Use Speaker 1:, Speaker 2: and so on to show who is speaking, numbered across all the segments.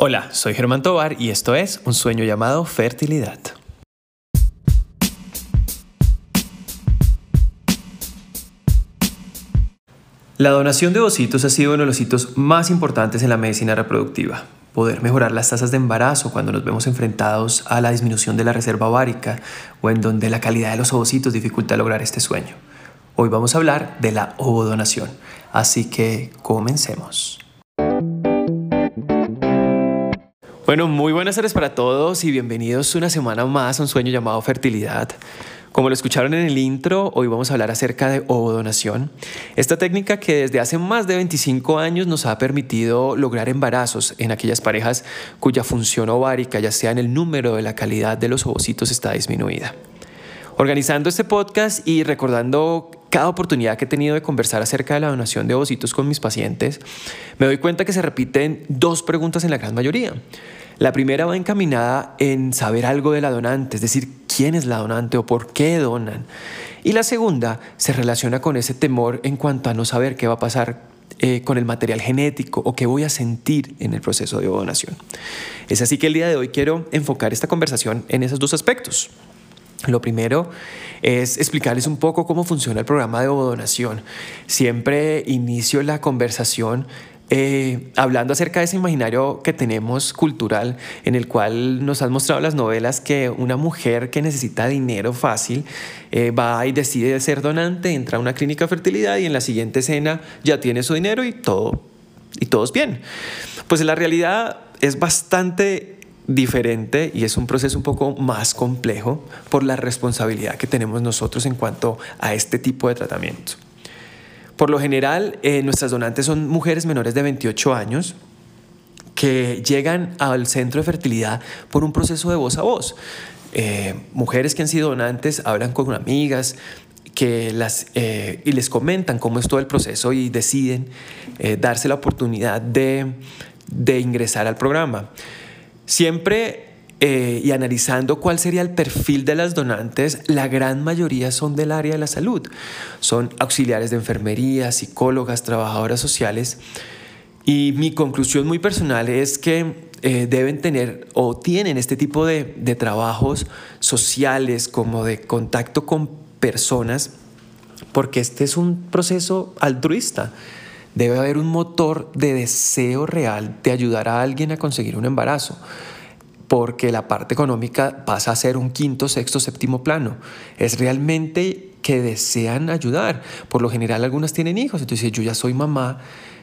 Speaker 1: Hola, soy Germán Tobar y esto es Un sueño llamado fertilidad. La donación de ovocitos ha sido uno de los hitos más importantes en la medicina reproductiva. Poder mejorar las tasas de embarazo cuando nos vemos enfrentados a la disminución de la reserva ovárica o en donde la calidad de los ovocitos dificulta lograr este sueño. Hoy vamos a hablar de la ovodonación, así que comencemos. Bueno, muy buenas tardes para todos y bienvenidos una semana más a un sueño llamado fertilidad. Como lo escucharon en el intro, hoy vamos a hablar acerca de ovodonación. Esta técnica que desde hace más de 25 años nos ha permitido lograr embarazos en aquellas parejas cuya función ovárica, ya sea en el número de la calidad de los ovocitos, está disminuida. Organizando este podcast y recordando cada oportunidad que he tenido de conversar acerca de la donación de ovocitos con mis pacientes, me doy cuenta que se repiten dos preguntas en la gran mayoría. La primera va encaminada en saber algo de la donante, es decir, quién es la donante o por qué donan. Y la segunda se relaciona con ese temor en cuanto a no saber qué va a pasar eh, con el material genético o qué voy a sentir en el proceso de donación. Es así que el día de hoy quiero enfocar esta conversación en esos dos aspectos. Lo primero es explicarles un poco cómo funciona el programa de donación. Siempre inicio la conversación eh, hablando acerca de ese imaginario que tenemos cultural, en el cual nos han mostrado las novelas que una mujer que necesita dinero fácil eh, va y decide ser donante, entra a una clínica de fertilidad y en la siguiente escena ya tiene su dinero y todo, y todo es bien. Pues la realidad es bastante diferente y es un proceso un poco más complejo por la responsabilidad que tenemos nosotros en cuanto a este tipo de tratamiento. Por lo general, eh, nuestras donantes son mujeres menores de 28 años que llegan al centro de fertilidad por un proceso de voz a voz. Eh, mujeres que han sido donantes hablan con amigas que las, eh, y les comentan cómo es todo el proceso y deciden darse la oportunidad de, de ingresar al programa. Siempre eh, y analizando cuál sería el perfil de las donantes, la gran mayoría son del área de la salud. Son auxiliares de enfermería, psicólogas, trabajadoras sociales. Y mi conclusión muy personal es que eh, deben tener o tienen este tipo de, de trabajos sociales como de contacto con personas, porque este es un proceso altruista. Debe haber un motor de deseo real de ayudar a alguien a conseguir un embarazo porque la parte económica pasa a ser un quinto, sexto, séptimo plano. Es realmente que desean ayudar. Por lo general algunas tienen hijos, entonces yo ya soy mamá,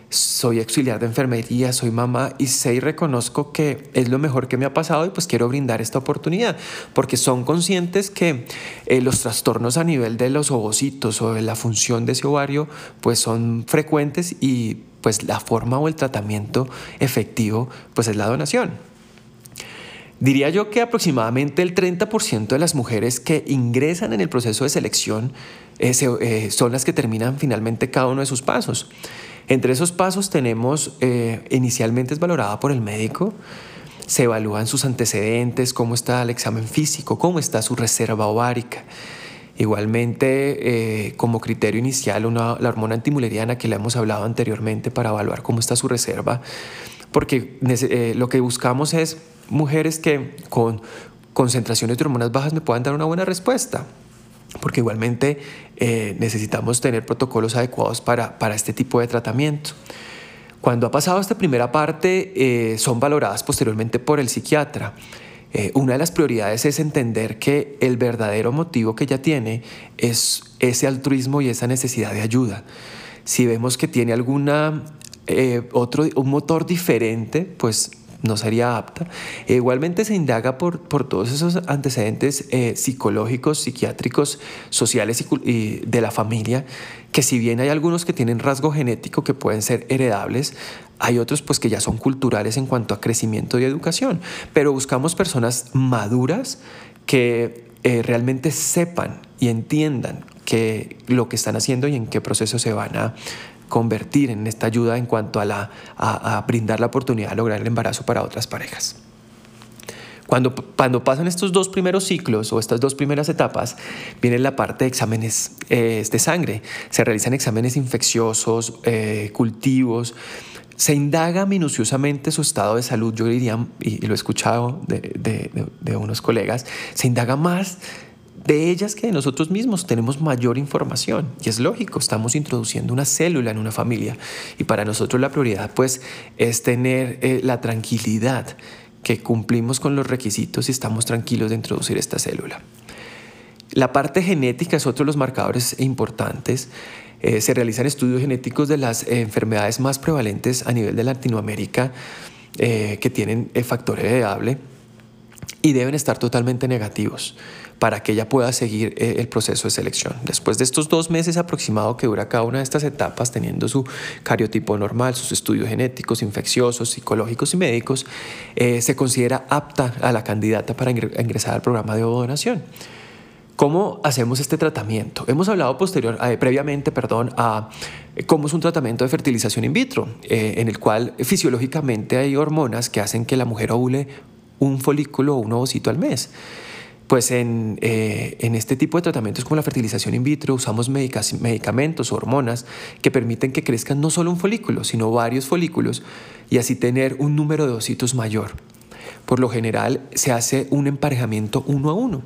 Speaker 1: soy auxiliar de enfermería, soy mamá y sé y reconozco que es lo mejor que me ha pasado y pues quiero brindar esta oportunidad, porque son conscientes que eh, los trastornos a nivel de los ovocitos o de la función de ese ovario pues son frecuentes y pues la forma o el tratamiento efectivo pues es la donación. Diría yo que aproximadamente el 30% de las mujeres que ingresan en el proceso de selección eh, eh, son las que terminan finalmente cada uno de sus pasos. Entre esos pasos tenemos, eh, inicialmente es valorada por el médico, se evalúan sus antecedentes, cómo está el examen físico, cómo está su reserva ovárica. Igualmente, como criterio inicial, la hormona antimuleriana que le hemos hablado anteriormente para evaluar cómo está su reserva, porque lo que buscamos es mujeres que con concentraciones de hormonas bajas me puedan dar una buena respuesta. Porque igualmente eh, necesitamos tener protocolos adecuados para, para este tipo de tratamiento. Cuando ha pasado esta primera parte, eh, son valoradas posteriormente por el psiquiatra. Eh, una de las prioridades es entender que el verdadero motivo que ella tiene es ese altruismo y esa necesidad de ayuda. Si vemos que tiene alguna otro un motor diferente, pues no sería apta. E igualmente se indaga por, por todos esos antecedentes eh, psicológicos, psiquiátricos, sociales y, de la familia, que si bien hay algunos que tienen rasgo genético que pueden ser heredables, hay otros pues que ya son culturales en cuanto a crecimiento y educación, pero buscamos personas maduras que eh, realmente sepan y entiendan que lo que están haciendo y en qué proceso se van a, convertir en esta ayuda en cuanto a, la, brindar la oportunidad de lograr el embarazo para otras parejas. Cuando, cuando, pasan estos dos primeros ciclos o estas dos primeras etapas, viene la parte de exámenes eh, de sangre. Se realizan exámenes infecciosos, eh, cultivos, se indaga minuciosamente su estado de salud, yo diría, y, lo he escuchado de, unos colegas, se indaga más de ellas que de nosotros mismos tenemos mayor información. Y es lógico, estamos introduciendo una célula en una familia. Y para nosotros la prioridad pues es tener eh, la tranquilidad que cumplimos con los requisitos y estamos tranquilos de introducir esta célula. La parte genética es otro de los marcadores importantes. Eh, se realizan estudios genéticos de las enfermedades más prevalentes a nivel de Latinoamérica eh, que tienen factor heredable y deben estar totalmente negativos para que ella pueda seguir eh, el proceso de selección. Después de estos dos meses aproximado que dura cada una de estas etapas, teniendo su cariotipo normal, sus estudios genéticos, infecciosos, psicológicos y médicos, se considera apta a la candidata para ingresar al programa de donación. ¿Cómo hacemos este tratamiento? Hemos hablado posterior, eh, previamente perdón, a eh, cómo es un tratamiento de fertilización in vitro, eh, en el cual fisiológicamente hay hormonas que hacen que la mujer ovule un folículo o un ovocito al mes. Pues en, en, este tipo de tratamientos como la fertilización in vitro usamos medicamentos, hormonas que permiten que crezcan no solo un folículo, sino varios folículos y así tener un número de ovocitos mayor. Por lo general se hace un emparejamiento uno a uno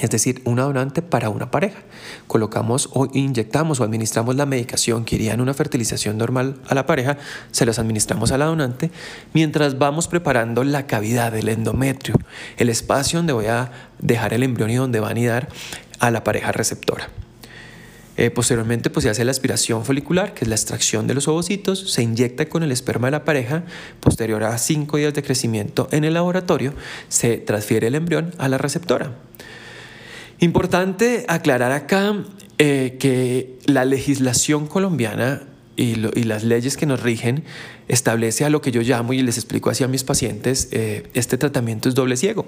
Speaker 1: es decir, una donante para una pareja. Colocamos o inyectamos o administramos la medicación que iría en una fertilización normal a la pareja, se las administramos a la donante, mientras vamos preparando la cavidad, el endometrio, el espacio donde voy a dejar el embrión y donde va a anidar a la pareja receptora. Eh, posteriormente pues, se hace la aspiración folicular, que es la extracción de los ovocitos, se inyecta con el esperma de la pareja, posterior a cinco días de crecimiento en el laboratorio, se transfiere el embrión a la receptora. Importante aclarar acá eh, que la legislación colombiana y, las leyes que nos rigen establece a lo que yo llamo y les explico así a mis pacientes, eh, este tratamiento es doble ciego.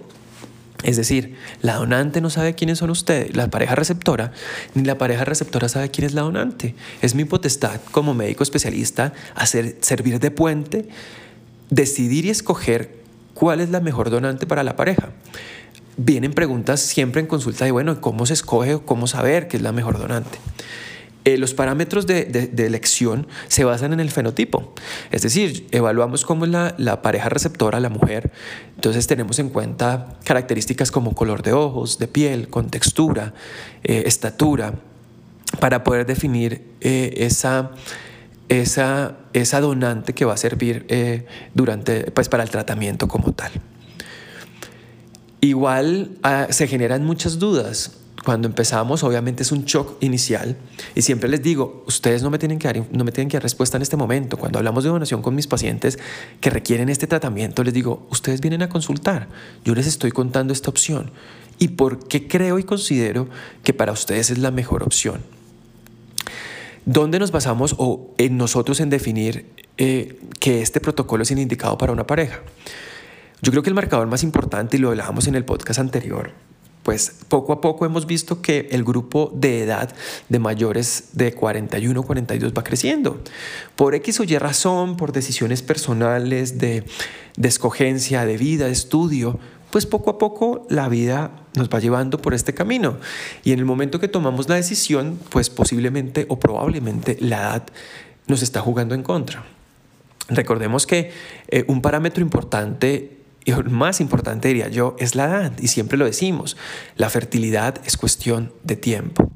Speaker 1: Es decir, la donante no sabe quiénes son ustedes, la pareja receptora, ni la pareja receptora sabe quién es la donante. Es mi potestad como médico especialista hacer, servir de puente, decidir y escoger cuál es la mejor donante para la pareja vienen preguntas siempre en consulta de, bueno, ¿cómo se escoge o cómo saber qué es la mejor donante? Eh, los parámetros de, elección se basan en el fenotipo, es decir, evaluamos cómo es la, pareja receptora, la mujer, entonces tenemos en cuenta características como color de ojos, de piel, contextura, eh, estatura, para poder definir eh, esa, esa, esa, donante que va a servir durante, pues, para el tratamiento como tal. Igual ah, se generan muchas dudas. Cuando empezamos, obviamente es un shock inicial y siempre les digo, ustedes no me, tienen que dar, no me tienen que dar respuesta en este momento. Cuando hablamos de donación con mis pacientes que requieren este tratamiento, les digo, ustedes vienen a consultar. Yo les estoy contando esta opción y por qué creo y considero que para ustedes es la mejor opción. ¿Dónde nos basamos o en nosotros en definir eh, que este protocolo es indicado para una pareja? Yo creo que el marcador más importante, y lo hablábamos en el podcast anterior, pues poco a poco hemos visto que el grupo de edad de mayores de 41 42 va creciendo. Por X o Y razón, por decisiones personales de, de escogencia, de vida, de estudio, pues poco a poco la vida nos va llevando por este camino. Y en el momento que tomamos la decisión, pues posiblemente o probablemente la edad nos está jugando en contra. Recordemos que eh, un parámetro importante y lo más importante, diría yo, es la edad. Y siempre lo decimos, la fertilidad es cuestión de tiempo.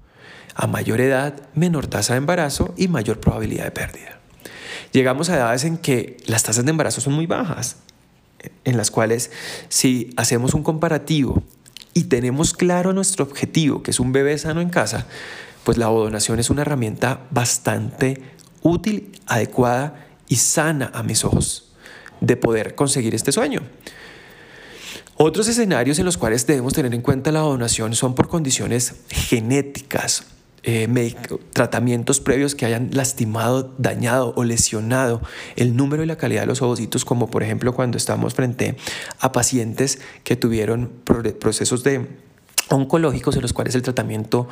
Speaker 1: A mayor edad, menor tasa de embarazo y mayor probabilidad de pérdida. Llegamos a edades en que las tasas de embarazo son muy bajas, en las cuales si hacemos un comparativo y tenemos claro nuestro objetivo, que es un bebé sano en casa, pues la donación es una herramienta bastante útil, adecuada y sana a mis ojos de poder conseguir este sueño. Otros escenarios en los cuales debemos tener en cuenta la donación son por condiciones genéticas, eh, tratamientos previos que hayan lastimado, dañado o lesionado el número y la calidad de los ovocitos, como por ejemplo cuando estamos frente a pacientes que tuvieron procesos de oncológicos en los cuales el tratamiento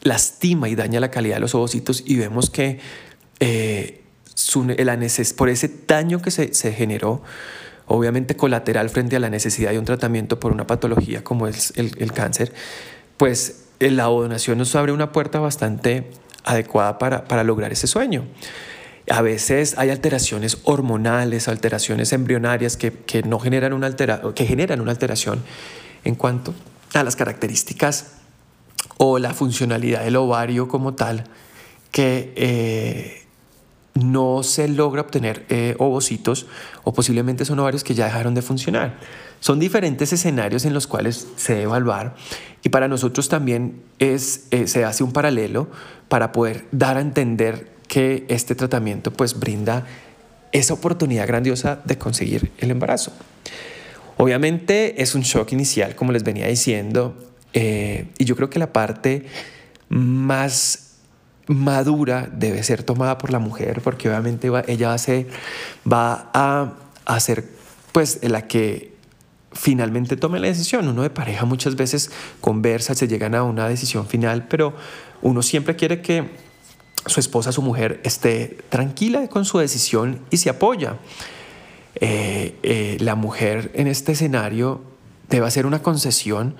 Speaker 1: lastima y daña la calidad de los ovocitos y vemos que eh, por ese daño que se generó, obviamente colateral frente a la necesidad de un tratamiento por una patología como es el, cáncer, pues la donación nos abre una puerta bastante adecuada para, lograr ese sueño. A veces hay alteraciones hormonales, alteraciones embrionarias que, no generan una altera que generan una alteración en cuanto a las características o la funcionalidad del ovario como tal, que eh, no se logra obtener eh, ovocitos o posiblemente son ovarios que ya dejaron de funcionar. Son diferentes escenarios en los cuales se debe evaluar y para nosotros también es, eh, se hace un paralelo para poder dar a entender que este tratamiento pues brinda esa oportunidad grandiosa de conseguir el embarazo. Obviamente es un shock inicial, como les venía diciendo, eh, y yo creo que la parte más madura debe ser tomada por la mujer, porque obviamente ella va a, ser, va a, pues la que finalmente tome la decisión. Uno de pareja muchas veces conversa, se llegan a una decisión final, pero uno siempre quiere que su esposa, su mujer, esté tranquila con su decisión y se apoya. Eh, eh, la mujer en este escenario debe hacer una concesión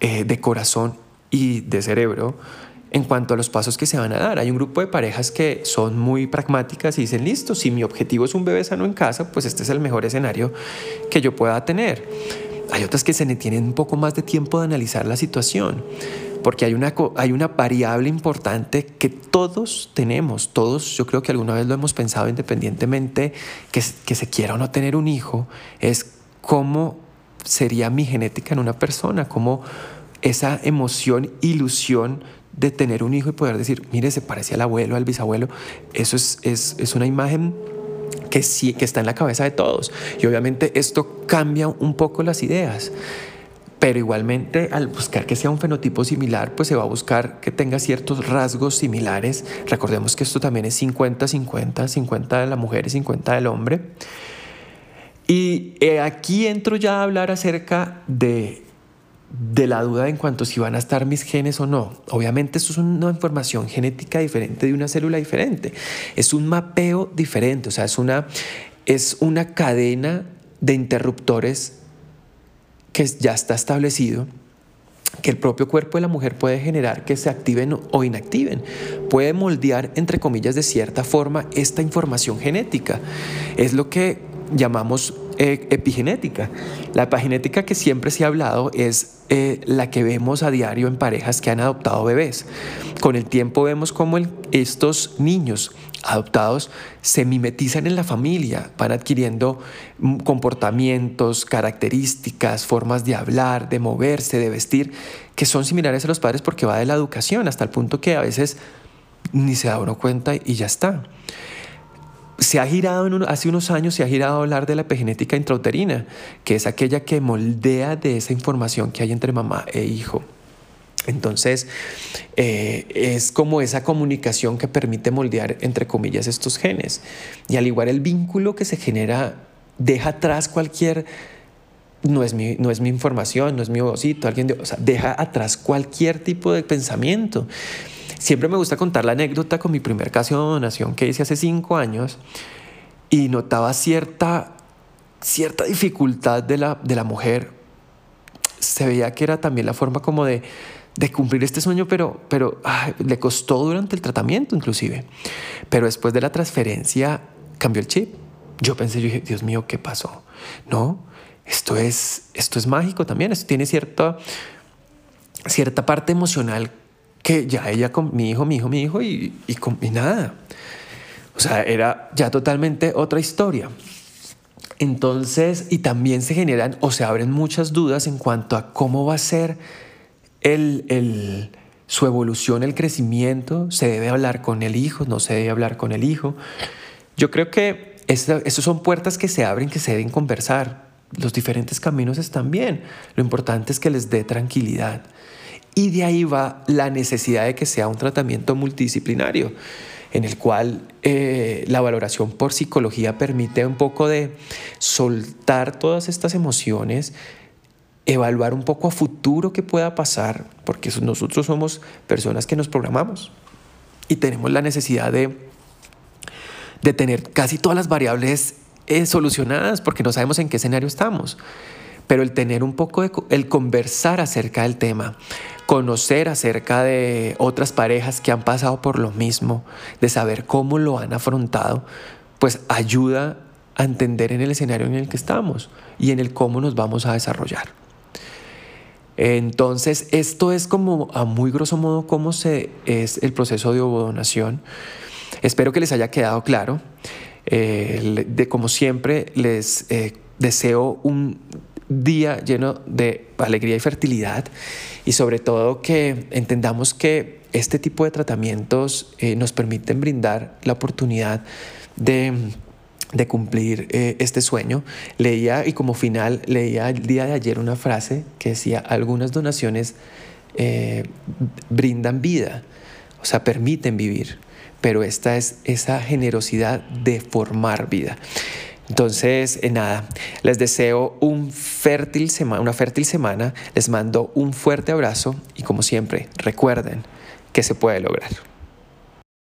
Speaker 1: eh, de corazón y de cerebro en cuanto a los pasos que se van a dar. Hay un grupo de parejas que son muy pragmáticas y dicen, listo, si mi objetivo es un bebé sano en casa, pues este es el mejor escenario que yo pueda tener. Hay otras que se tienen un poco más de tiempo de analizar la situación, porque hay una, hay una variable importante que todos tenemos, todos yo creo que alguna vez lo hemos pensado independientemente que, que se quiera o no tener un hijo, es cómo sería mi genética en una persona, cómo esa emoción, ilusión de tener un hijo y poder decir, mire, se parece al abuelo, al bisabuelo, eso es, es, es una imagen que sí, que está en la cabeza de todos. Y obviamente esto cambia un poco las ideas. Pero igualmente al buscar que sea un fenotipo similar, pues se va a buscar que tenga ciertos rasgos similares. Recordemos que esto también es 50-50, 50 de la mujer y 50 del hombre. Y eh, aquí entro ya a hablar acerca de de la duda en cuanto si van a estar mis genes o no. Obviamente esto es una información genética diferente de una célula diferente. Es un mapeo diferente, o sea, es una, es una cadena de interruptores que ya está establecido que el propio cuerpo de la mujer puede generar que se activen o inactiven. Puede moldear, entre comillas, de cierta forma esta información genética. Es lo que llamamos eh, epigenética. La epigenética que siempre se ha hablado es eh, la que vemos a diario en parejas que han adoptado bebés. Con el tiempo vemos cómo estos niños adoptados se mimetizan en la familia, van adquiriendo mm, comportamientos, características, formas de hablar, de moverse, de vestir, que son similares a los padres porque va de la educación, hasta el punto que a veces ni se da uno cuenta y ya está se ha girado, en hace unos años se ha girado a hablar de la epigenética intrauterina, que es aquella que moldea de esa información que hay entre mamá e hijo. Entonces, eh, es como esa comunicación que permite moldear, entre comillas, estos genes. Y al igual el vínculo que se genera, deja atrás cualquier, no es mi, no es mi información, no es mi vocito, alguien deja atrás cualquier tipo de pensamiento. Siempre me gusta contar la anécdota con mi primer caso de donación que hice hace cinco años y notaba cierta, cierta dificultad de la, de la mujer. Se veía que era también la forma como de, de cumplir este sueño, pero, pero le costó durante el tratamiento inclusive. Pero después de la transferencia cambió el chip. Yo pensé, Dios mío, ¿qué pasó? No, esto es, esto es mágico también, esto tiene cierta, cierta parte emocional que ya ella con mi hijo, mi hijo, mi hijo y, y, nada. O sea, era ya totalmente otra historia. Entonces, y también se generan o se abren muchas dudas en cuanto a cómo va a ser el, el, su evolución, el crecimiento. ¿Se debe hablar con el hijo? ¿No se debe hablar con el hijo? Yo creo que esas son puertas que se abren, que se deben conversar. Los diferentes caminos están bien. Lo importante es que les dé tranquilidad. Y de ahí va la necesidad de que sea un tratamiento multidisciplinario, en el cual eh, la valoración por psicología permite un poco de soltar todas estas emociones, evaluar un poco a futuro qué pueda pasar, porque nosotros somos personas que nos programamos y tenemos la necesidad de, de tener casi todas las variables eh, solucionadas porque no sabemos en qué escenario estamos. Pero el tener un poco el conversar acerca del tema conocer acerca de otras parejas que han pasado por lo mismo, de saber cómo lo han afrontado, pues ayuda a entender en el escenario en el que estamos y en el cómo nos vamos a desarrollar. Entonces, esto es como a muy grosso modo cómo se, es el proceso de ovodonación. Espero que les haya quedado claro. Eh, de como siempre, les eh, deseo un día lleno de alegría y fertilidad y sobre todo que entendamos que este tipo de tratamientos eh, nos permiten brindar la oportunidad de de cumplir eh, este sueño. Leía y como final leía el día de ayer una frase que decía, algunas donaciones eh, brindan vida, o sea, permiten vivir, pero esta es esa generosidad de formar vida. Entonces, eh, nada, les deseo un fértil una fértil semana, les mando un fuerte abrazo y como siempre, recuerden que se puede lograr.